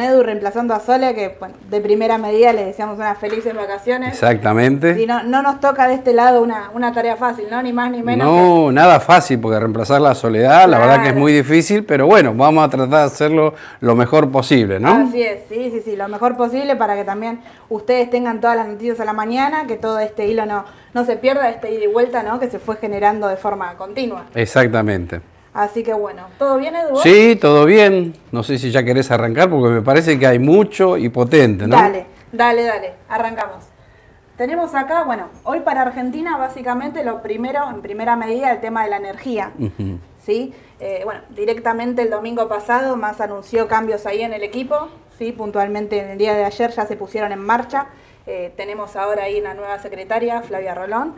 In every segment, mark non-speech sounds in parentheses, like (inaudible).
Edu reemplazando a Sole, que bueno, de primera medida le deseamos unas felices vacaciones. Exactamente. Y no, no nos toca de este lado una, una tarea fácil, ¿no? Ni más ni menos. No, nada fácil, porque reemplazar la soledad, la verdad que es muy difícil, pero bueno, vamos a tratar de hacerlo lo mejor posible, ¿no? Así es, sí, sí, sí, lo mejor posible para que también ustedes tengan todas las noticias a la mañana, que todo este hilo no, no se pierda, este ida y vuelta, ¿no? Que se fue generando de forma continua. Exactamente. Así que bueno, ¿todo bien, Edu? Sí, todo bien. No sé si ya querés arrancar, porque me parece que hay mucho y potente, ¿no? Dale, dale, dale, arrancamos. Tenemos acá, bueno, hoy para Argentina básicamente lo primero, en primera medida, el tema de la energía. ¿sí? Eh, bueno, directamente el domingo pasado más anunció cambios ahí en el equipo, ¿sí? Puntualmente en el día de ayer ya se pusieron en marcha. Eh, tenemos ahora ahí una nueva secretaria, Flavia Rolón,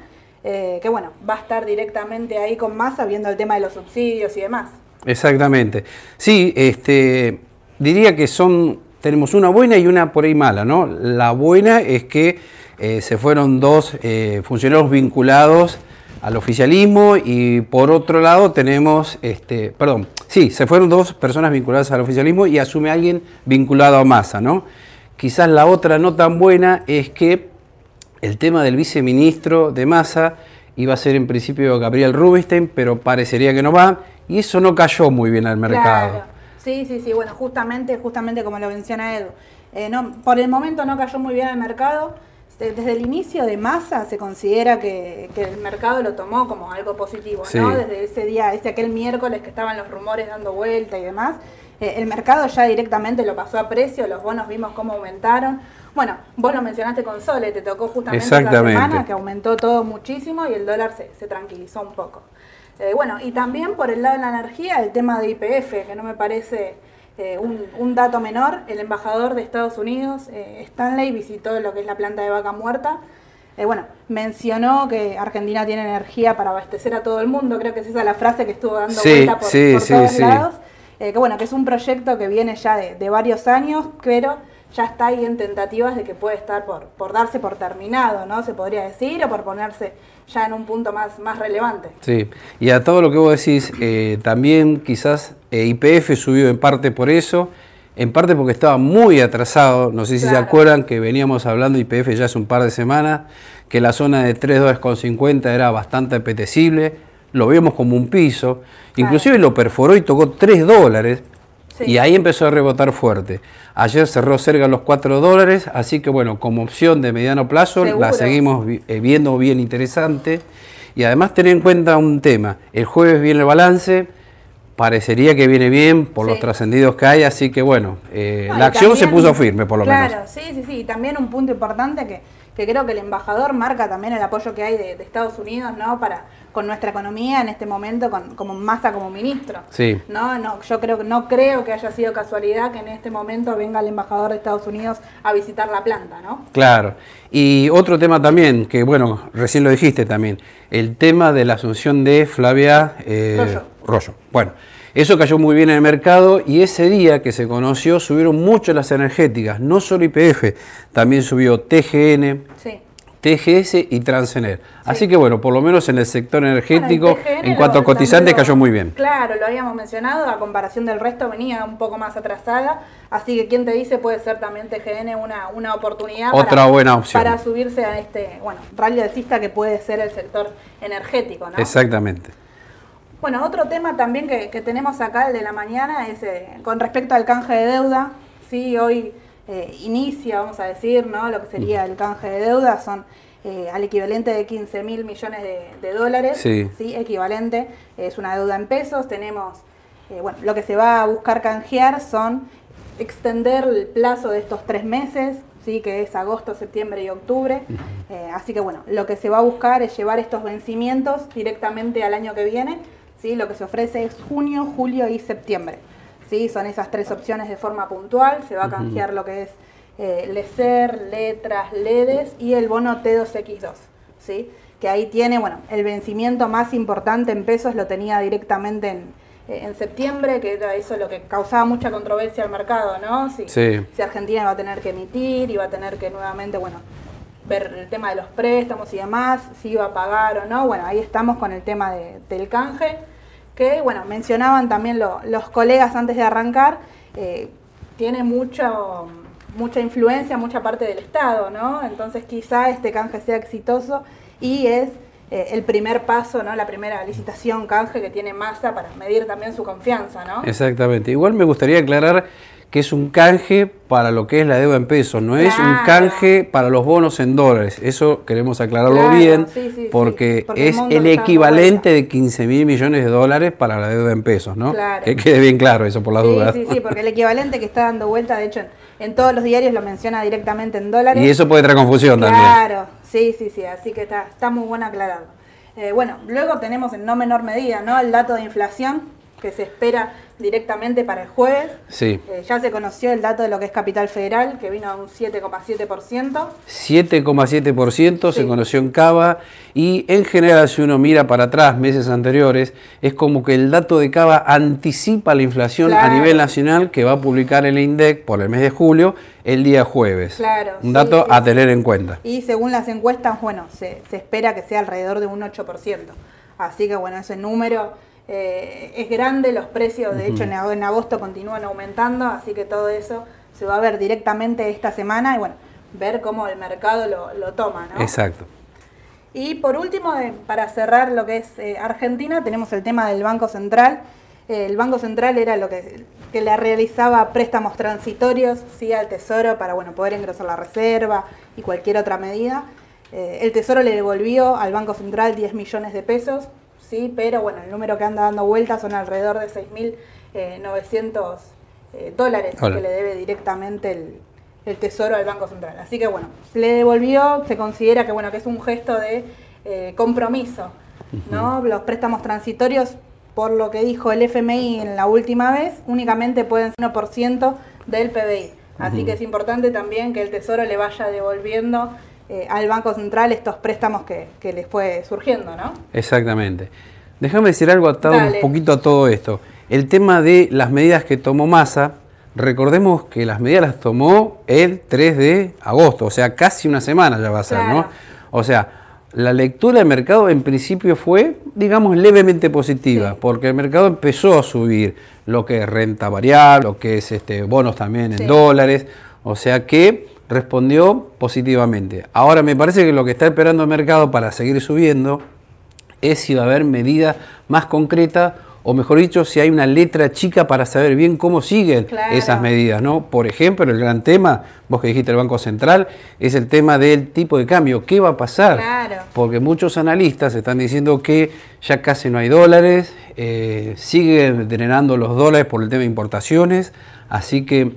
eh, que bueno, va a estar directamente ahí con Massa viendo el tema de los subsidios y demás. Exactamente. Sí, este, diría que son, tenemos una buena y una por ahí mala, ¿no? La buena es que eh, se fueron dos eh, funcionarios vinculados al oficialismo y por otro lado tenemos, este, perdón, sí, se fueron dos personas vinculadas al oficialismo y asume alguien vinculado a Massa, ¿no? Quizás la otra no tan buena es que el tema del viceministro de Massa iba a ser en principio Gabriel Rubinstein, pero parecería que no va, y eso no cayó muy bien al mercado. Claro. Sí, sí, sí, bueno, justamente, justamente como lo menciona Edu. Eh, no, por el momento no cayó muy bien al mercado. Eh, Desde el inicio de masa se considera que, que el mercado lo tomó como algo positivo, Sí. ¿no? Desde ese día, ese aquel miércoles que estaban los rumores dando vuelta y demás, eh, el mercado ya directamente lo pasó a precio, los bonos vimos cómo aumentaron. Bueno, vos lo mencionaste con Sole, te tocó justamente Exactamente. semana que aumentó todo muchísimo y el dólar se, se tranquilizó un poco. Eh, bueno, y también por el lado de la energía, el tema de IPF, que no me parece eh, un, un dato menor. El embajador de Estados Unidos, eh, Stanley, visitó lo que es la planta de vaca muerta. Eh, bueno, mencionó que Argentina tiene energía para abastecer a todo el mundo, creo que es esa la frase que estuvo dando Sí, vuelta por, sí, por sí, todos sí. lados. Eh, que bueno, que es un proyecto que viene ya de, de varios años, pero ya está ahí en tentativas de que puede estar por, por darse por terminado, ¿no? Se podría decir, o por ponerse ya en un punto más, más relevante. Sí, y a todo lo que vos decís, eh, también quizás eh, IPF subió en parte por eso, en parte porque estaba muy atrasado, no sé si se acuerdan que veníamos hablando IPF ya hace un par de semanas, que la zona de 3 dólares con 50 era bastante apetecible, lo vimos como un piso, inclusive lo perforó y tocó 3 dólares, Sí. y ahí empezó a rebotar fuerte. Ayer cerró cerca los 4 dólares, así que bueno, como opción de mediano plazo Seguro. la seguimos eh, viendo bien interesante. Y además tener en cuenta un tema, el jueves viene el balance, parecería que viene bien por los Sí. trascendidos que hay, así que bueno, eh, No, la acción se puso firme por lo claro, menos. sí, sí, sí. Y también un punto importante que, que creo que el embajador marca también el apoyo que hay de, de Estados Unidos, ¿no? Para con nuestra economía en este momento, con, como Massa como ministro. Sí. No, no, yo creo no creo que haya sido casualidad que en este momento venga el embajador de Estados Unidos a visitar la planta, ¿no? Claro. Y otro tema también, que bueno, recién lo dijiste también, el tema de la asunción de Flavia eh, Rollo. Rollo. Bueno, eso cayó muy bien en el mercado y ese día que se conoció subieron mucho las energéticas, no solo IPF, también subió TGN, Sí. TGS y Transener. Así que bueno, por lo menos en el sector energético, Bueno, el TGN en cuanto a lo- cotizante, también lo- cayó muy bien. Claro, lo habíamos mencionado, a comparación del resto venía un poco más atrasada, así que quien te dice puede ser también TGN una, una oportunidad Otra buena opción. para subirse a este, bueno, rally alcista que puede ser el sector energético, ¿no? Exactamente. Bueno, otro tema también que, que tenemos acá, el de la mañana, es eh, con respecto al canje de deuda. Sí, hoy eh, inicia, vamos a decir, ¿no? Lo que sería el canje de deuda son eh, al equivalente de 15 mil millones de, de dólares. Sí. equivalente. Es una deuda en pesos. Tenemos, eh, bueno, lo que se va a buscar canjear son extender el plazo de estos tres meses, ¿sí? que es agosto, septiembre y octubre. Así que bueno, lo que se va a buscar es llevar estos vencimientos directamente al año que viene. ¿Sí? Lo que se ofrece es junio, julio y septiembre. ¿sí? Son esas tres opciones de forma puntual. Se va a canjear lo que es eh, LECER, letras, LEDES y el bono T2X2. ¿sí? Que ahí tiene, bueno, el vencimiento más importante en pesos lo tenía directamente en, eh, en septiembre, que era eso lo que causaba mucha controversia al mercado, ¿no? Si, Sí. si Argentina iba a tener que emitir, iba a tener que nuevamente, bueno, ver el tema de los préstamos y demás, si iba a pagar o no. Bueno, ahí estamos con el tema de- del canje, que, bueno, mencionaban también lo- los colegas antes de arrancar, eh, tiene mucho, mucha influencia, mucha parte del Estado, ¿no? Entonces quizá este canje sea exitoso y es eh, el primer paso, ¿no? La primera licitación canje que tiene masa para medir también su confianza, ¿no? Exactamente. Igual me gustaría aclarar que es un canje para lo que es la deuda en pesos, no es un Claro. canje para los bonos en dólares. Eso queremos aclararlo Claro, bien, sí, sí, sí, porque, el es el equivalente de 15 mil millones de dólares para la deuda en pesos, ¿no? Claro. Que quede bien claro eso por las dudas. sí, sí, porque el equivalente que está dando vuelta, de hecho, en, todos los diarios lo menciona directamente en dólares. Y eso puede traer confusión también. Claro, sí, sí, sí, así que está, está muy bueno aclararlo. Eh, bueno, luego tenemos en no menor medida, ¿no? El dato de inflación que se espera directamente para el jueves. Sí. Eh, ya se conoció el dato de lo que es Capital Federal, que vino a un 7,7%. 7,7% se conoció en Cava y en general si uno mira para atrás, meses anteriores, es como que el dato de Cava anticipa la inflación a nivel nacional que va a publicar el INDEC por el mes de julio el día jueves. Claro, Un dato sí, a tener en cuenta. Y según las encuestas, bueno, se, se espera que sea alrededor de un 8%. Así que bueno, ese número eh, es grande, los precios de hecho en, ag- en agosto continúan aumentando, así que todo eso se va a ver directamente esta semana y bueno, ver cómo el mercado lo, lo toma, ¿no? Exacto. Y por último, eh, para cerrar lo que es eh, Argentina, tenemos el tema del Banco Central. Eh, el Banco Central era lo que, que le realizaba préstamos transitorios ¿sí? al Tesoro para bueno, poder ingresar la reserva y cualquier otra medida. Eh, el Tesoro le devolvió al Banco Central 10 millones de pesos, sí, pero bueno, el número que anda dando vueltas son alrededor de 6.900 eh, dólares que le debe directamente el, el Tesoro al Banco Central. Así que bueno, se le devolvió, se considera que bueno que es un gesto de eh, compromiso, ¿no? Los préstamos transitorios, por lo que dijo el FMI en la última vez, únicamente pueden ser 1% del PBI. Así que es importante también que el Tesoro le vaya devolviendo eh, al Banco Central estos préstamos que, que les fue surgiendo, ¿no? Exactamente. Déjame decir algo atado Dale. un poquito a todo esto. El tema de las medidas que tomó Massa, recordemos que las medidas las tomó el 3 de agosto, o sea, casi una semana ya va a ser, ¿no? O sea, la lectura del mercado en principio fue, digamos, levemente positiva, Sí. porque el mercado empezó a subir lo que es renta variable, lo que es este, bonos también en Sí. dólares, o sea que respondió positivamente. Ahora me parece que lo que está esperando el mercado para seguir subiendo es si va a haber medidas más concretas o mejor dicho, si hay una letra chica para saber bien cómo siguen Claro. esas medidas, ¿no? Por ejemplo, el gran tema, vos que dijiste el Banco Central, es el tema del tipo de cambio. ¿Qué va a pasar? Claro. Porque muchos analistas están diciendo que ya casi no hay dólares, eh, siguen drenando los dólares por el tema de importaciones, así que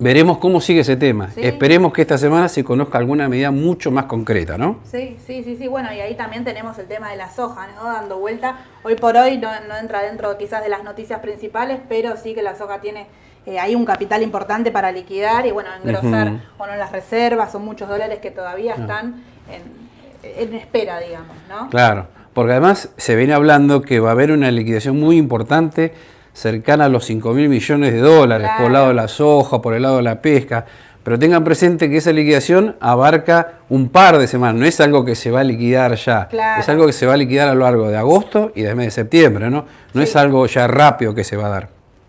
veremos cómo sigue ese tema. Sí. Esperemos que esta semana se conozca alguna medida mucho más concreta, ¿no? Sí, sí, sí, sí. Bueno, y ahí también tenemos el tema de la soja, ¿no? Dando vuelta. Hoy por hoy no, no entra dentro quizás de las noticias principales, pero sí que la soja tiene eh, ahí un capital importante para liquidar y, bueno, engrosar Ujú. bueno, las reservas. Son muchos dólares que todavía están en, en espera, digamos, ¿no? Claro, porque además se viene hablando que va a haber una liquidación muy importante cercana a los 5 mil millones de dólares por el lado de la soja, por el lado de la pesca. Pero tengan presente que esa liquidación abarca un par de semanas, no es algo que se va a liquidar ya, Claro. es algo que se va a liquidar a lo largo de agosto y del mes de septiembre, ¿no? No Sí. es algo ya rápido que se va a dar.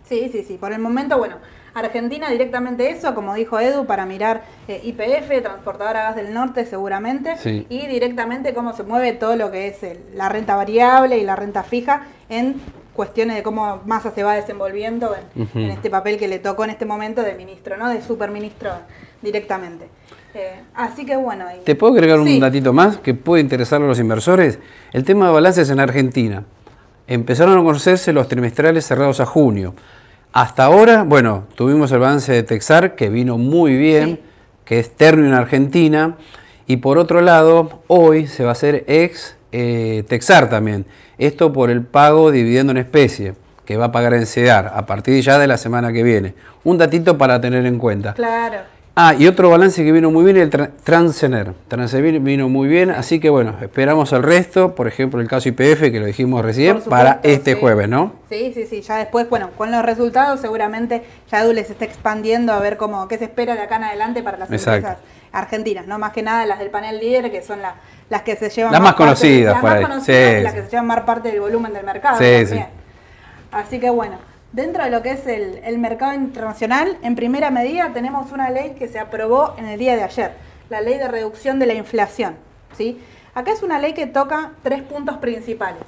Sí, sí, sí. Por el momento, bueno, Argentina directamente eso, como dijo Edu, para mirar eh, IPF, Transportadora Gas del Norte seguramente, Sí. y directamente cómo se mueve todo lo que es el- la renta variable y la renta fija en cuestiones de cómo Massa se va desenvolviendo en, en este papel que le tocó en este momento de ministro, ¿no? De superministro directamente. Eh, así que bueno. y- ¿Te puedo agregar un datito más que puede interesar a los inversores? El tema de balances en Argentina. Empezaron a conocerse los trimestrales cerrados a junio. Hasta ahora, bueno, tuvimos el balance de Texar que vino muy bien, Sí. que es terno en Argentina. Y por otro lado, hoy se va a hacer ex eh, Texar también. Esto por el pago dividendo en especie que va a pagar en CEDAR a partir ya de la semana que viene. Un datito para tener en cuenta. Claro. Ah, y otro balance que vino muy bien, el tra Transener. Transener vino muy bien, así que bueno, esperamos el resto, por ejemplo el caso IPF, que lo dijimos recién, para este jueves, ¿no? Sí, sí, sí, ya después, bueno, con los resultados seguramente ya Dule se está expandiendo a ver cómo, qué se espera de acá en adelante para las empresas argentinas, ¿no? Más que nada las del panel líder, que son las que se llevan las más, conocidas, las más conocidas las que se llevan más parte del volumen del mercado. Sí, sí. Así que bueno. Dentro de lo que es el, mercado internacional, en primera medida tenemos una ley que se aprobó en el día de ayer, la ley de reducción de la inflación. ¿sí? Acá es una ley que toca tres puntos principales.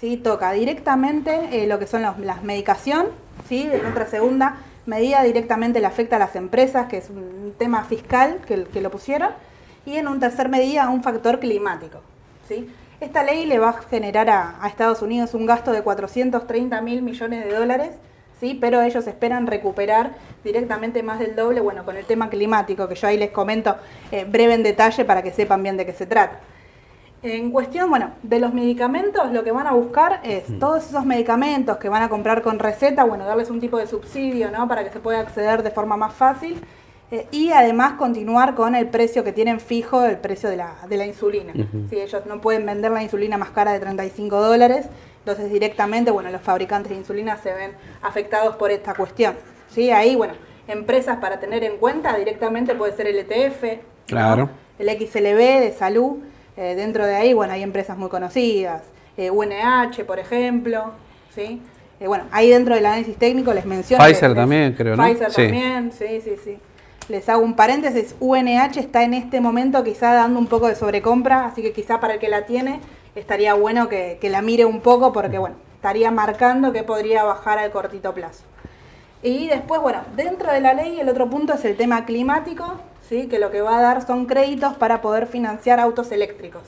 ¿sí? Toca directamente eh, lo que son las medicación, ¿sí? en otra segunda medida directamente le afecta a las empresas, que es un tema fiscal que, que lo pusieron, y en un tercer medida un factor climático. ¿sí? Esta ley le va a generar a, Estados Unidos un gasto de 430 mil millones de dólares, ¿sí? pero ellos esperan recuperar directamente más del doble, bueno, con el tema climático, que yo ahí les comento eh, breve en detalle para que sepan bien de qué se trata. En cuestión, bueno, de los medicamentos, lo que van a buscar es todos esos medicamentos que van a comprar con receta, bueno, darles un tipo de subsidio, ¿no? Para que se pueda acceder de forma más fácil eh, y además continuar con el precio que tienen fijo, el precio de la, de la insulina. si ellos no pueden vender la insulina más cara de 35 dólares, entonces directamente, bueno, los fabricantes de insulina se ven afectados por esta cuestión. ¿sí? Ahí, bueno, empresas para tener en cuenta directamente puede ser el ETF, claro. el XLB de salud. Eh, dentro de ahí, bueno, hay empresas muy conocidas, UNH, eh, por ejemplo, ¿sí? bueno, ahí dentro del análisis técnico les menciono. Pfizer también, creo, ¿no? Pfizer también, sí, sí, sí. Les hago un paréntesis, UNH está en este momento quizá dando un poco de sobrecompra, así que quizá para el que la tiene estaría bueno que, la mire un poco porque bueno, estaría marcando que podría bajar al cortito plazo. Y después, bueno, dentro de la ley el otro punto es el tema climático, ¿sí? que lo que va a dar son créditos para poder financiar autos eléctricos.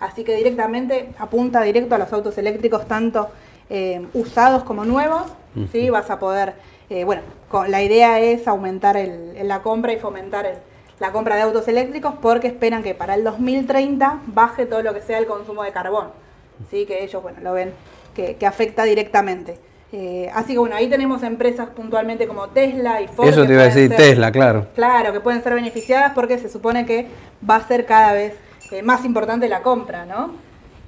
Así que directamente apunta directo a los autos eléctricos, tanto eh, usados como nuevos, ¿sí? vas a poder eh, bueno, la idea es aumentar la compra y fomentar la compra de autos eléctricos porque esperan que para el 2030 baje todo lo que sea el consumo de carbón. ¿sí? Que ellos bueno, lo ven que, afecta directamente. Eh, así que bueno, ahí tenemos empresas puntualmente como Tesla y Ford. Eso te iba a decir Tesla, claro. Claro, que pueden ser beneficiadas porque se supone que va a ser cada vez eh, más importante la compra, ¿no?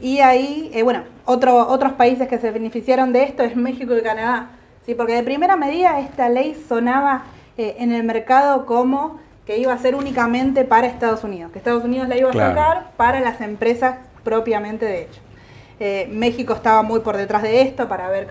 Y ahí, bueno, otros países que se beneficiaron de esto es México y Canadá. Sí, porque de primera medida esta ley sonaba eh, en el mercado como que iba a ser únicamente para Estados Unidos, que Estados Unidos la iba a sacar para las empresas propiamente de hecho. Eh, México estaba muy por detrás de esto para ver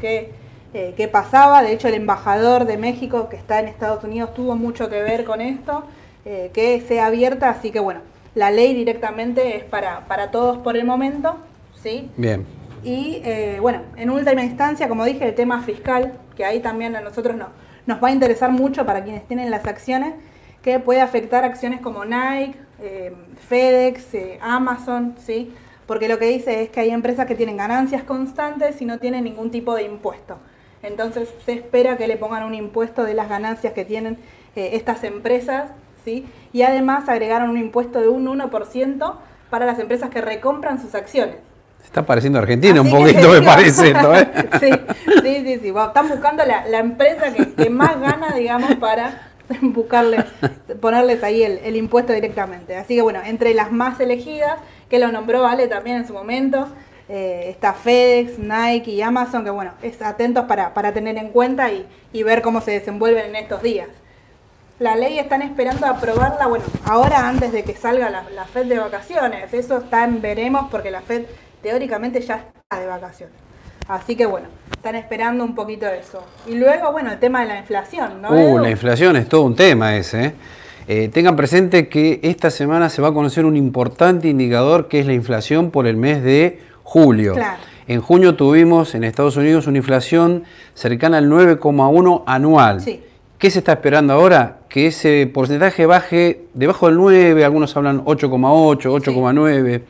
qué, eh, qué, pasaba. De hecho, el embajador de México que está en Estados Unidos tuvo mucho que ver con esto, que sea abierta. Así que bueno, la ley directamente es para, para todos por el momento. ¿sí? Bien. Y eh, bueno, en última instancia, como dije, el tema fiscal, que ahí también a nosotros no, nos va a interesar mucho para quienes tienen las acciones, que puede afectar acciones como Nike, eh, FedEx, eh, Amazon, ¿sí? Porque lo que dice es que hay empresas que tienen ganancias constantes y no tienen ningún tipo de impuesto. Entonces se espera que le pongan un impuesto de las ganancias que tienen estas empresas, ¿sí? Y además agregaron un impuesto de un 1% para las empresas que recompran sus acciones. Está pareciendo Argentina un poquito, me (laughs) parece ¿eh? (laughs) Sí, sí, sí. sí. están buscando la, empresa que, más gana, digamos, para (laughs) buscarle, ponerles ahí el, impuesto directamente. Así que bueno, entre las más elegidas, que lo nombró Vale también en su momento, eh, está FedEx, Nike y Amazon, que bueno, es atentos para, tener en cuenta y, ver cómo se desenvuelven en estos días. La ley están esperando aprobarla, bueno, ahora antes de que salga la, la FED de vacaciones. Eso está en veremos porque la FED teóricamente ya está de vacaciones. Así que bueno, están esperando un poquito eso. Y luego, bueno, el tema de la inflación, ¿no? Uh, la inflación es todo un tema ese. ¿eh? Eh, tengan presente que esta semana se va a conocer un importante indicador que es la inflación por el mes de julio. En junio tuvimos en Estados Unidos una inflación cercana al 9,1 anual. Sí. ¿Qué se está esperando ahora? Que ese porcentaje baje debajo del 9, algunos hablan 8,8, 8,9.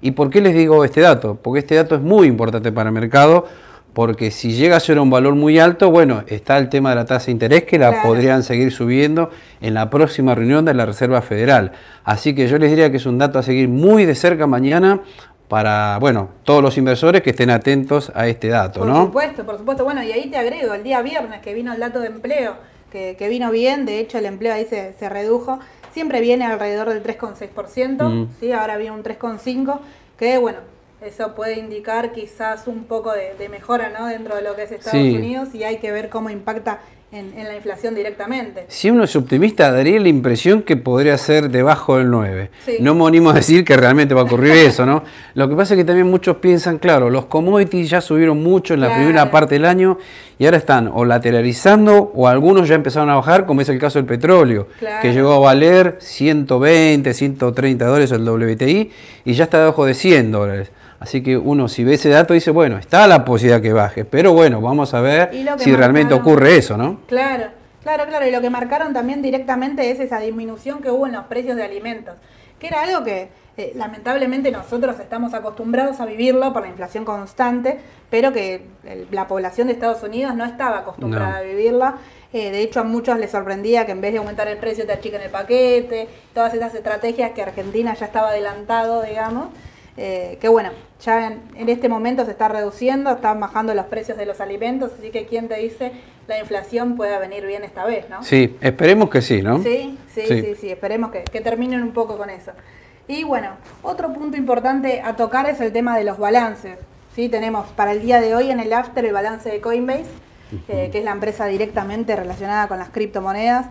¿Y por qué les digo este dato? Porque este dato es muy importante para el mercado, porque si llega a ser un valor muy alto, bueno, está el tema de la tasa de interés que la podrían seguir subiendo en la próxima reunión de la Reserva Federal. Así que yo les diría que es un dato a seguir muy de cerca mañana para, bueno, todos los inversores que estén atentos a este dato, por ¿no? Por supuesto, por supuesto. Bueno, y ahí te agrego, el día viernes que vino el dato de empleo que, que vino bien, de hecho el empleo ahí se, se redujo, siempre viene alrededor del 3,6%, Mm. ¿sí? ahora viene un 3,5%, que bueno, eso puede indicar quizás un poco de, de mejora ¿no? dentro de lo que es Estados Sí. Unidos y hay que ver cómo impacta en, en la inflación directamente. Si uno es optimista, daría la impresión que podría ser debajo del 9. Sí. No a decir que realmente va a ocurrir (laughs) eso, ¿no? Lo que pasa es que también muchos piensan, claro, los commodities ya subieron mucho en la Claro. primera parte del año y ahora están o lateralizando o algunos ya empezaron a bajar, como es el caso del petróleo, Claro. que llegó a valer 120, 130 dólares el WTI y ya está debajo de 100 dólares. Así que uno si ve ese dato dice, bueno, está la posibilidad que baje, pero bueno, vamos a ver si realmente ocurre eso, ¿no? Claro, claro, claro. Y lo que marcaron también directamente es esa disminución que hubo en los precios de alimentos, que era algo que eh, lamentablemente nosotros estamos acostumbrados a vivirlo por la inflación constante, pero que el- la población de Estados Unidos no estaba acostumbrada No. a vivirla. Eh, de hecho, a muchos les sorprendía que en vez de aumentar el precio te achiquen el paquete, todas esas estrategias que Argentina ya estaba adelantado, digamos. Eh, que bueno, ya en, en este momento se está reduciendo, están bajando los precios de los alimentos, así que quién te dice la inflación pueda venir bien esta vez, ¿no? Sí, esperemos que sí, ¿no? Sí, sí, Sí. sí, sí, esperemos que, que terminen un poco con eso. Y bueno, otro punto importante a tocar es el tema de los balances. ¿sí? Tenemos para el día de hoy en el after el balance de Coinbase, eh, que es la empresa directamente relacionada con las criptomonedas.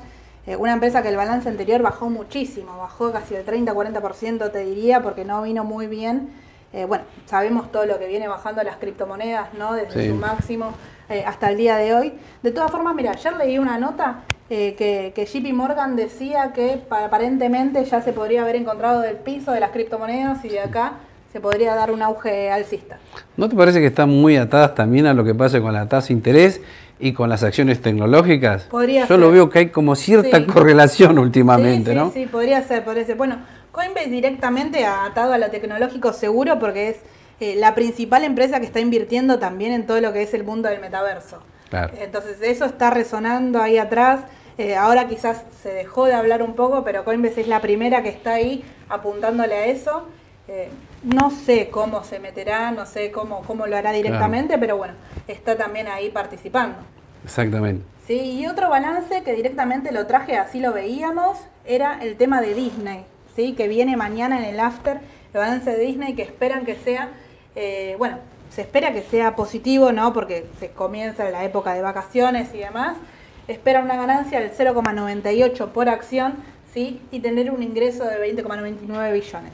Eh, una empresa que el balance anterior bajó muchísimo, bajó casi el 30-40% te diría, porque no vino muy bien. Eh, bueno, sabemos todo lo que viene bajando las criptomonedas, ¿no? Desde Sí. su máximo eh, hasta el día de hoy. De todas formas, mira, ayer leí una nota eh, que, que JP Morgan decía que pa- aparentemente ya se podría haber encontrado del piso de las criptomonedas y de acá se podría dar un auge alcista. ¿No te parece que están muy atadas también a lo que pasa con la tasa de interés y con las acciones tecnológicas? Podría Yo lo veo que hay como cierta Sí. correlación últimamente, sí, sí, ¿no? Sí, podría ser, podría ser. Bueno, Coinbase directamente ha atado a lo tecnológico seguro porque es eh, la principal empresa que está invirtiendo también en todo lo que es el mundo del metaverso. Claro. Entonces eso está resonando ahí atrás. Eh, ahora quizás se dejó de hablar un poco, pero Coinbase es la primera que está ahí apuntándole a eso. Eh, no sé cómo se meterá, no sé cómo, cómo lo hará directamente, pero bueno, está también ahí participando. Exactamente. Sí, y otro balance que directamente lo traje, así lo veíamos, era el tema de Disney, ¿sí? que viene mañana en el after, el balance de Disney que esperan que sea, eh, bueno, se espera que sea positivo, ¿no? Porque se comienza la época de vacaciones y demás. Espera una ganancia del 0,98 por acción, ¿sí? Y tener un ingreso de 20,99 billones.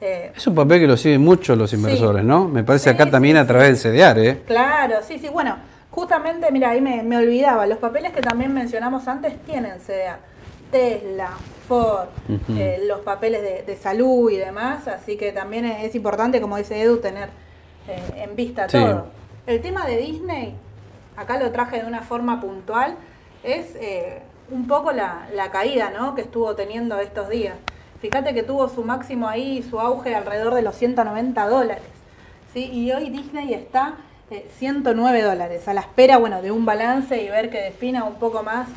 Eh, Es un papel que lo siguen mucho los inversores, ¿no? Me parece Sí, acá también a través del CDR, ¿eh? Claro, sí, sí. Bueno, justamente, mira, ahí me, me olvidaba. Los papeles que también mencionamos antes tienen CDA. Tesla, Ford, eh, los papeles de, de salud y demás. Así que también es, es importante, como dice Edu, tener eh, en vista Sí. todo. El tema de Disney, acá lo traje de una forma puntual, es eh, un poco la, la caída ¿no? que estuvo teniendo estos días. Fíjate que tuvo su máximo ahí, su auge alrededor de los 190 dólares. ¿sí? Y hoy Disney está eh, 109 dólares, a la espera bueno, de un balance y ver que defina un poco más.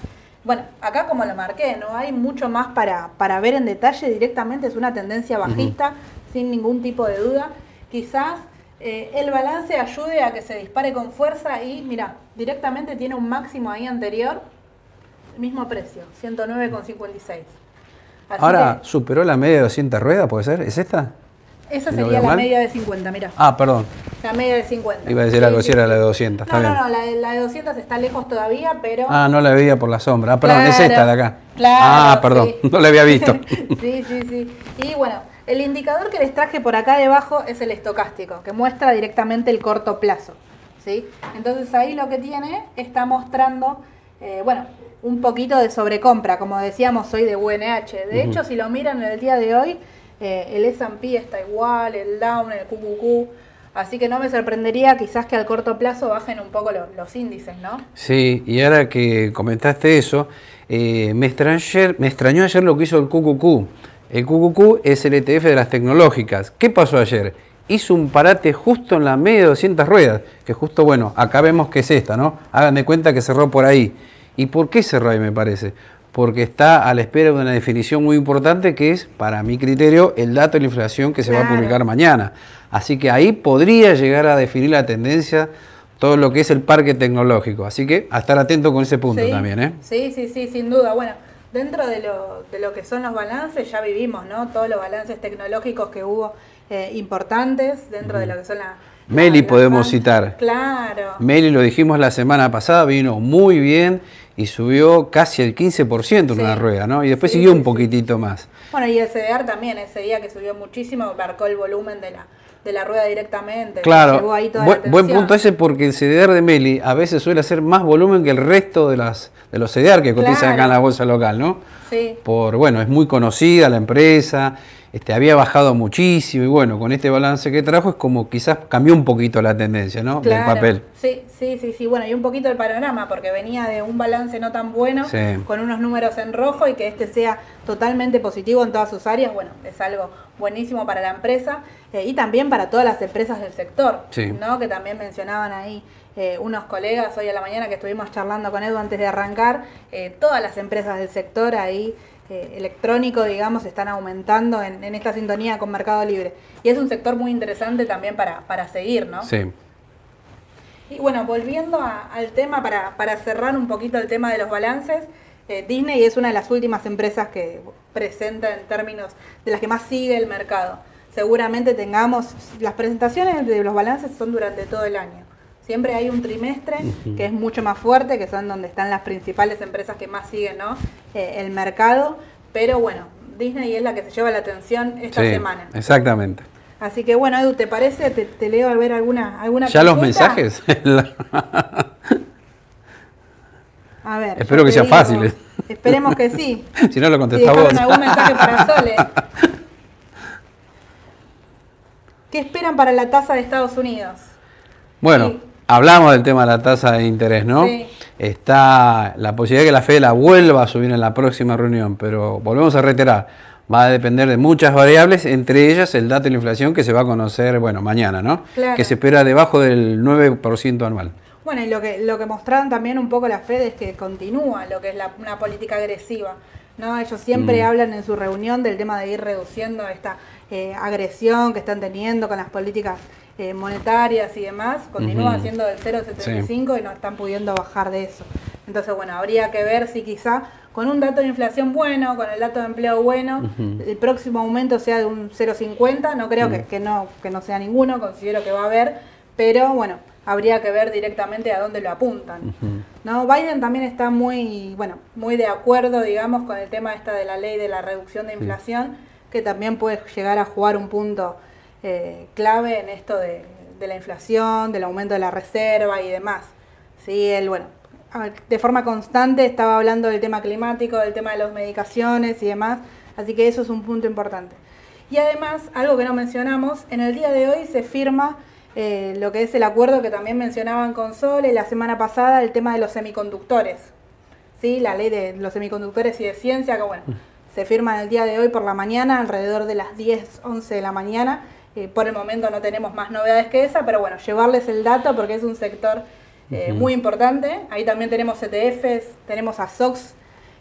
Bueno, acá como lo marqué, no hay mucho más para, para ver en detalle directamente, es una tendencia bajista, sin ningún tipo de duda. Quizás eh, el balance ayude a que se dispare con fuerza y mira, directamente tiene un máximo ahí anterior, mismo precio, 109,56. Así Ahora que superó la media de 200 ruedas, ¿puede ser? ¿Es esta? esa ¿lo sería la mal? media de 50, mira. Ah, perdón. La media de 50. Iba a decir Sí, algo, sí, si era sí. la de 200, está No, bien. no, no, la de, la de 200 está lejos todavía, pero... Ah, no la veía por la sombra. Ah, perdón, es esta de acá. claro, ah, perdón, (laughs) no la había visto. (laughs) sí, sí, sí. Y bueno, el indicador que les traje por acá debajo es el estocástico, que muestra directamente el corto plazo. ¿sí? Entonces ahí lo que tiene está mostrando, eh, bueno, un poquito de sobrecompra, como decíamos hoy de UNH. De hecho, si lo miran en el día de hoy, eh, el S&P está igual, el Down, el QQQ, así que no me sorprendería quizás que al corto plazo bajen un poco lo- los índices, ¿no? Sí, y ahora que comentaste eso, eh, me, extrañó, me extrañó ayer lo que hizo el QQQ. El QQQ es el ETF de las tecnológicas. ¿Qué pasó ayer? Hizo un parate justo en la media de 200 ruedas, que justo, bueno, acá vemos que es esta, ¿no? Hagan de cuenta que cerró por ahí. ¿Y por qué cerró ahí, me parece? Porque está a la espera de una definición muy importante que es, para mi criterio, el dato de la inflación que se va a publicar mañana. Así que ahí podría llegar a definir la tendencia todo lo que es el parque tecnológico. Así que a estar atento con ese punto Sí, también. ¿eh? Sí, sí, sí, sin duda. Bueno, dentro de lo, de lo que son los balances, ya vivimos, ¿no? Todos los balances tecnológicos que hubo eh, importantes dentro de lo que son la... Meli podemos citar. Claro. Meli, lo dijimos la semana pasada, vino muy bien y subió casi el 15% en Sí. una rueda, ¿no? Y después Sí, siguió un poquitito más. Bueno, y el CDR también, ese día que subió muchísimo, marcó el volumen de la, de la rueda directamente. Claro, llevó ahí toda buen, la buen atención. punto ese porque el CDR de Meli a veces suele hacer más volumen que el resto de, las, de los CDR que cotizan acá en la bolsa local, ¿no? Sí, Por, bueno, es muy conocida la empresa, este, había bajado muchísimo y bueno, con este balance que trajo es como quizás cambió un poquito la tendencia, ¿no? claro. Del papel. Sí, sí, sí, sí. Bueno, y un poquito el panorama, porque venía de un balance no tan bueno, Sí. con unos números en rojo y que este sea totalmente positivo en todas sus áreas, bueno, es algo buenísimo para la empresa eh, y también para todas las empresas del sector, Sí. ¿no? Que también mencionaban ahí eh, unos colegas hoy a la mañana que estuvimos charlando con Edu antes de arrancar, eh, todas las empresas del sector ahí eh, electrónico, digamos, están aumentando en, en esta sintonía con Mercado Libre. Y es un sector muy interesante también para, para seguir, ¿no? Sí. Y bueno, volviendo a- al tema, para, para cerrar un poquito el tema de los balances, eh, Disney es una de las últimas empresas que presenta en términos de las que más sigue el mercado. Seguramente tengamos, las presentaciones de los balances son durante todo el año. Siempre hay un trimestre que es mucho más fuerte, que son donde están las principales empresas que más siguen ¿no? Eh, el mercado. Pero bueno, Disney es la que se lleva la atención esta sí, semana. Exactamente. Así que bueno, Edu, ¿te parece? Te, te leo a ver alguna, alguna ¿Ya los mensajes? (laughs) A ver. Espero que te sean digo- Fáciles. Esperemos que sí. (laughs) si no lo contestás vos. algún mensaje para (laughs) Sole. ¿Qué esperan para la tasa de Estados Unidos? Bueno, Sí. Hablamos del tema de la tasa de interés, ¿no? Sí. Está la posibilidad de que la Fed la vuelva a subir en la próxima reunión, pero volvemos a reiterar, va a depender de muchas variables, entre ellas el dato de la inflación que se va a conocer, bueno, mañana, ¿no? Claro. Que se espera debajo del 9% anual. Bueno, y lo que, lo que mostraron también un poco la Fed es que continúa lo que es la, una política agresiva. ¿no? Ellos siempre Mm. hablan en su reunión del tema de ir reduciendo esta eh, agresión que están teniendo con las políticas eh, monetarias y demás. Continúa Ujú. siendo del 0,75 y no están pudiendo bajar de eso. Entonces, bueno, habría que ver si quizá con un dato de inflación bueno, con el dato de empleo bueno, el próximo aumento sea de un 0,50. No creo que, que no, que no sea ninguno, considero que va a haber, pero bueno, habría que ver directamente a dónde lo apuntan. No, Biden también está muy, bueno, muy de acuerdo, digamos, con el tema esta de la ley de la reducción de inflación, que también puede llegar a jugar un punto eh, clave en esto de, de la inflación, del aumento de la reserva y demás. Sí, él, bueno, de forma constante estaba hablando del tema climático, del tema de las medicaciones y demás, así que eso es un punto importante. Y además, algo que no mencionamos, en el día de hoy se firma eh, lo que es el acuerdo que también mencionaban con Sole la semana pasada, el tema de los semiconductores. ¿Sí? La ley de los semiconductores y de ciencia, que bueno, se firma en el día de hoy por la mañana, alrededor de las 10, 11 de la mañana. Eh, por el momento no tenemos más novedades que esa, pero bueno, llevarles el dato porque es un sector eh, muy importante. Ahí también tenemos CTFs, tenemos a SOX,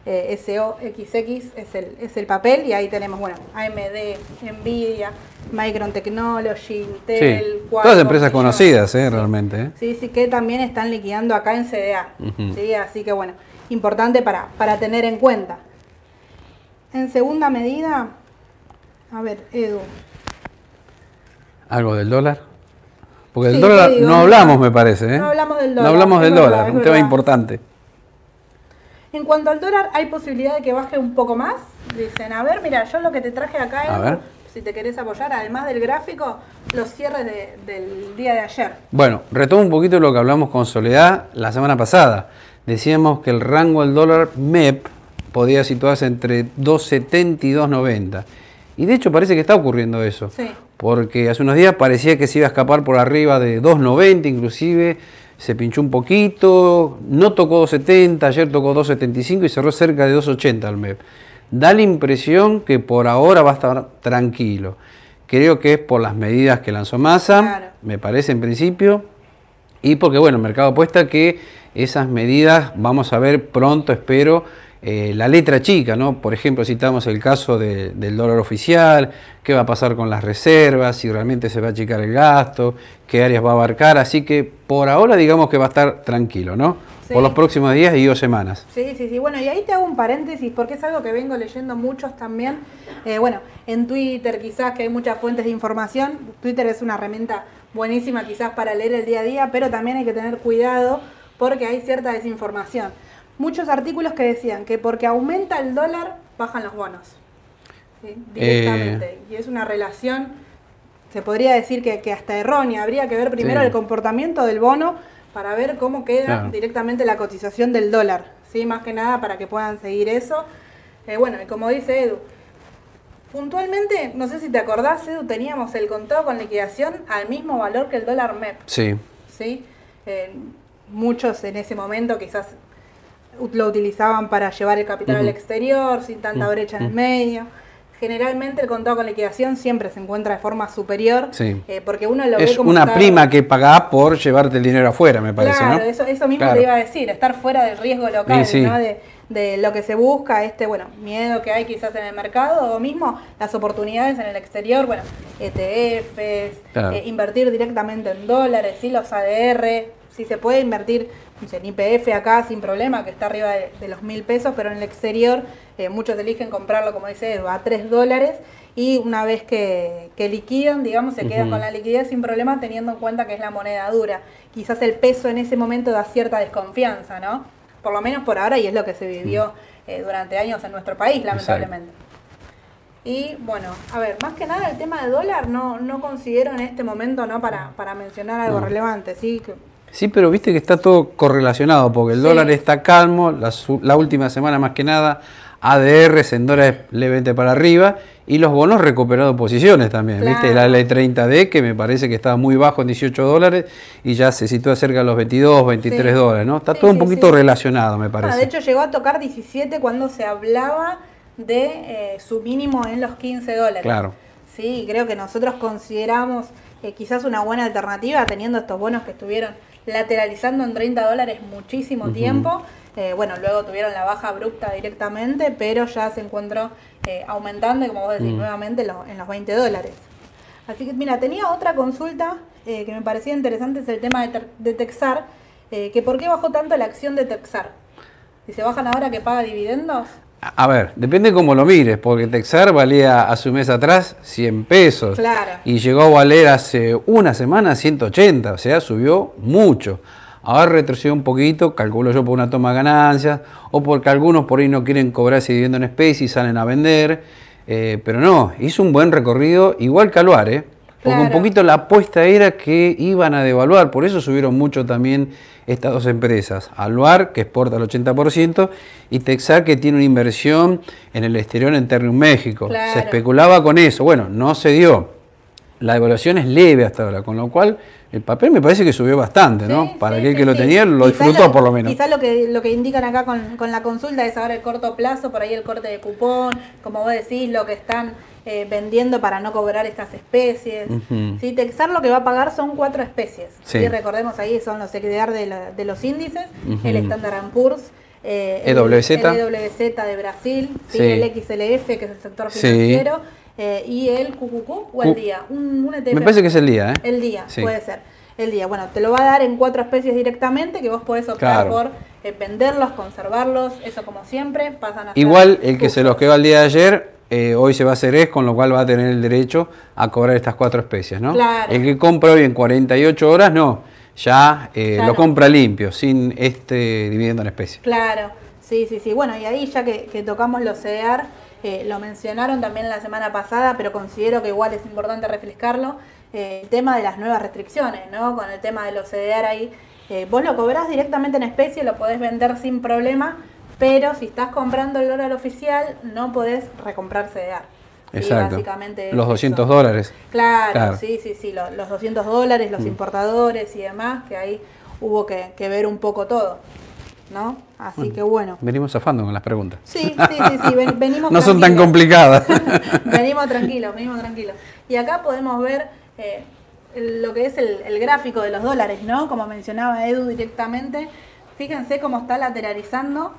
eh, SOXX es el, es el papel y ahí tenemos, bueno, AMD, Nvidia, Micron Technology, Intel, Sí, Qualcomm, todas empresas conocidas, eh, realmente. ¿eh? Sí, sí, que también están liquidando acá en CDA. ¿sí? Así que bueno, importante para, para tener en cuenta. En segunda medida, a ver, Edu. ¿Algo del dólar? Porque Sí, del dólar digo, no no- hablamos, me parece. ¿eh? no hablamos del No dólar, hablamos es del dólar, es un tema importante. En cuanto al dólar, ¿hay posibilidad de que baje un poco más? Dicen, a ver, mira, yo lo que te traje acá, A ver. si te querés apoyar, además del gráfico, los cierres de- del día de ayer. Bueno, retomo un poquito lo que hablamos con Soledad la semana pasada. Decíamos que el rango del dólar MEP podía situarse entre 2.70 y 2.90. Y de hecho parece que está ocurriendo eso. Sí. Porque hace unos días parecía que se iba a escapar por arriba de 2.90 inclusive. Se pinchó un poquito, no tocó 2.70, ayer tocó 2.75 y cerró cerca de 2.80 el MEP. Da la impresión que por ahora va a estar tranquilo. Creo que es por las medidas que lanzó Massa, Claro. me parece en principio, y porque bueno, el mercado apuesta que esas medidas vamos a ver pronto, espero, eh, la letra chica, ¿no? Por ejemplo, citamos el caso del dólar oficial, qué va a pasar con las reservas, si realmente se va a achicar el gasto, qué áreas va a abarcar, así que por ahora digamos que va a estar tranquilo, ¿no? Por los próximos días y o semanas. Sí, sí, sí. Bueno, y ahí te hago un paréntesis porque es algo que vengo leyendo muchos también. Eh, bueno, en Twitter quizás que hay muchas fuentes de información. Twitter es una herramienta buenísima quizás para leer el día a día, pero también hay que tener cuidado porque hay cierta desinformación muchos artículos que decían que porque aumenta el dólar, bajan los bonos. Directamente. Eh. Y es una relación, se podría decir que, hasta errónea. Habría que ver primero el comportamiento del bono para ver cómo queda directamente la cotización del dólar. ¿sí? Más que nada para que puedan seguir eso. Eh, bueno, y como dice Edu, puntualmente, no sé si te acordás, Edu, teníamos el contado con liquidación al mismo valor que el dólar MEP. Sí. ¿Sí? Eh, muchos en ese momento quizás lo utilizaban para llevar el capital al exterior, sin tanta brecha en el medio. Generalmente el contado con liquidación siempre se encuentra de forma superior, eh, porque uno lo es ve como una prima que pagás por llevarte el dinero afuera, me parece, claro, eso, eso mismo te iba a decir, estar fuera del riesgo local, ¿no? De, de lo que se busca, este bueno miedo que hay quizás en el mercado o mismo las oportunidades en el exterior, bueno, ETFs, eh, invertir directamente en dólares, sí, los ADR, sí se puede invertir en IPF acá sin problema, que está arriba de, los mil pesos, pero en el exterior eh, muchos eligen comprarlo, como dice, a tres dólares y una vez que, que liquidan, digamos, se quedan con la liquidez sin problema, teniendo en cuenta que es la moneda dura. Quizás el peso en ese momento da cierta desconfianza, ¿no? por lo menos por ahora, y es lo que se vivió eh, durante años en nuestro país, lamentablemente. Y bueno, a ver, más que nada el tema de dólar no, no considero en este momento no para, para mencionar algo relevante, ¿sí? Sí, pero viste que está todo correlacionado, porque el dólar está calmo, la, la última semana más que nada ADRs en dólares levemente para arriba y los bonos recuperando posiciones también. ¿viste? La L30D que me parece que estaba muy bajo en 18 dólares y ya se sitúa cerca de los 22, 23 dólares. ¿no? Está todo un poquito relacionado, me parece. de hecho, llegó a tocar 17 cuando se hablaba de eh, su mínimo en los 15 dólares. Claro. Sí, creo que nosotros consideramos eh, quizás una buena alternativa teniendo estos bonos que estuvieron lateralizando en 30 dólares muchísimo tiempo. Eh, bueno, luego tuvieron la baja abrupta directamente, pero ya se encontró eh, aumentando, como vos decís, mm. nuevamente en los 20 dólares. Así que, mira, tenía otra consulta eh, que me parecía interesante, es el tema de, Texar, que por qué bajó tanto la acción de Texar. Si se bajan ahora que paga dividendos. A ver, depende cómo lo mires, porque Texar valía hace un mes atrás 100 pesos. Claro. Y llegó a valer hace una semana 180, o sea, subió mucho. Ahora retrocedió un poquito, calculo yo por una toma de ganancias, o porque algunos por ahí no quieren cobrar ese dividendo en especie y salen a vender. Eh, pero no, hizo un buen recorrido, igual que Aluar, ¿eh? Porque un poquito la apuesta era que iban a devaluar, por eso subieron mucho también estas dos empresas. Aluar, que exporta el 80%, y Texar, que tiene una inversión en el exterior en Ternium México. Se especulaba con eso. Bueno, no se dio. La devaluación es leve hasta ahora, con lo cual el papel me parece que subió bastante, ¿no? Para aquel que lo tenía, lo disfrutó por lo menos. Quizás lo que, lo que indican acá con, con, la consulta es ahora el corto plazo, por ahí el corte de cupón, como vos decís, lo que están eh, vendiendo para no cobrar estas especies. ¿sí? Texar lo que va a pagar son cuatro especies. Sí. Recordemos ahí son los XDR de, de los índices, el Standard Poor's, eh, EWZ. El, EWZ de Brasil, el XLF, que es el sector financiero eh, y el QQQ o el día. Un, ETF. Me parece que es el día, ¿eh? El día, puede ser. El día. Bueno, te lo va a dar en cuatro especies directamente que vos podés optar por eh, venderlos, conservarlos, eso como siempre, pasan a Igual el que se los quedó al día de ayer, eh, hoy se va a hacer es, con lo cual va a tener el derecho a cobrar estas cuatro especies, ¿no? Claro. El que compra hoy en 48 horas, no, ya lo compra limpio, sin este dividendo en especie. Claro, sí, sí, sí. Bueno, y ahí ya que, que tocamos los CEAR, eh, lo mencionaron también la semana pasada, pero considero que igual es importante refrescarlo, eh, el tema de las nuevas restricciones, ¿no? Con el tema de los CDR ahí, eh, vos lo cobrás directamente en especie, lo podés vender sin problema, pero si estás comprando el dólar oficial, no podés recomprar CDR. Exacto. básicamente los 200 dólares. Claro, sí, sí, sí, los, 200 dólares, los mm. importadores y demás, que ahí hubo que ver un poco todo. ¿No? Así que bueno. Venimos zafando con las preguntas. Sí, sí, sí, sí. venimos (laughs) No son tan complicadas. (laughs) venimos tranquilos, venimos tranquilos. Y acá podemos ver eh, lo que es el, gráfico de los dólares, ¿no? Como mencionaba Edu directamente. Fíjense cómo está lateralizando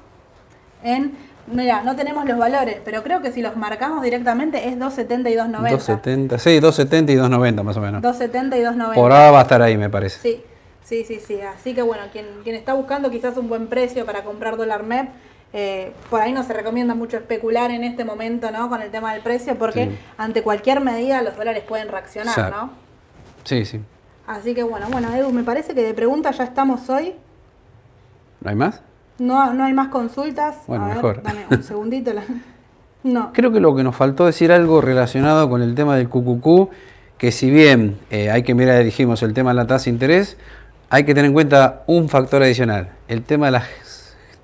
en Mira, no tenemos los valores, pero creo que si los marcamos directamente es 270 y 290. 270, sí, 270 y 290 más o menos. 270 y 290. Por ahora va a estar ahí, me parece. Sí, sí, sí, sí. Así que bueno, quien, quien está buscando quizás un buen precio para comprar dólar MEP, eh, por ahí no se recomienda mucho especular en este momento, ¿no? Con el tema del precio, porque Sí. ante cualquier medida los dólares pueden reaccionar, Exacto. ¿no? Sí, sí. Así que bueno, bueno, Edu, me parece que de preguntas ya estamos hoy. ¿No hay más? No, no hay más consultas. Bueno, A ver, mejor. dame un segundito. la- (laughs) No. Creo que lo que nos faltó decir algo relacionado con el tema del QQQ, que si bien eh, hay que mirar, dijimos, el tema de la tasa de interés, hay que tener en cuenta un factor adicional, el tema de las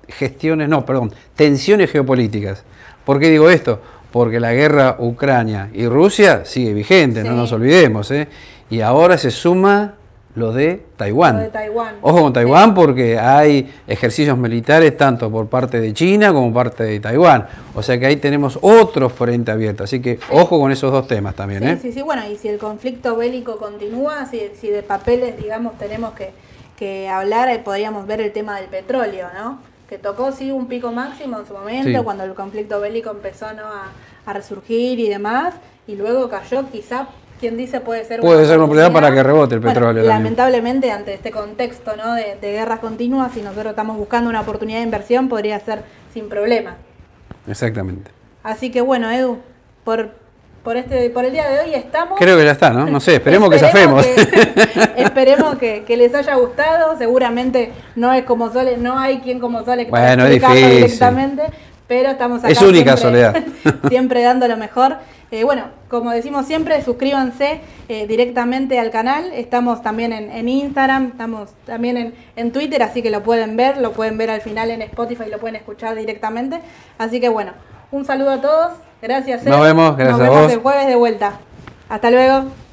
gestiones, no, perdón, tensiones geopolíticas. ¿Por qué digo esto? Porque la guerra Ucrania y Rusia sigue vigente, no nos olvidemos, ¿eh? y ahora se suma lo de Taiwán. Lo de Taiwán. Ojo con Taiwán porque hay ejercicios militares tanto por parte de China como por parte de Taiwán. O sea que ahí tenemos otro frente abierto. Así que ojo con esos dos temas también. Sí, ¿eh? sí, sí, bueno, y si el conflicto bélico continúa, si, si de papeles, digamos, tenemos que, que hablar, eh, podríamos ver el tema del petróleo, ¿no? Que tocó, sí, un pico máximo en su momento, Sí. cuando el conflicto bélico empezó ¿no? a, a resurgir y demás, y luego cayó, quizá, quien dice puede ser Puede ser una oportunidad para que rebote el Bueno, petróleo también. Lamentablemente, ante este contexto ¿no? de, de guerras continuas, si nosotros estamos buscando una oportunidad de inversión, podría ser sin problema. Exactamente. Así que bueno, Edu, por, por, este, por el día de hoy estamos. Creo que ya está, ¿no? No sé, esperemos que zafemos. que- (laughs) esperemos que, que les haya gustado. Seguramente no es como Sole, no hay quien como Sole que Bueno, es difícil. directamente, pero estamos acá Es única, siempre, Soledad. (laughs) siempre dando lo mejor. Eh, bueno, como decimos siempre, suscríbanse eh, directamente al canal. Estamos también en, en Instagram, estamos también en, en Twitter, así que lo pueden ver, lo pueden ver al final en Spotify, lo pueden escuchar directamente. Así que bueno, un saludo a todos. Gracias. Nos Ed. vemos, gracias Nos a vemos vos. el jueves de vuelta. Hasta luego.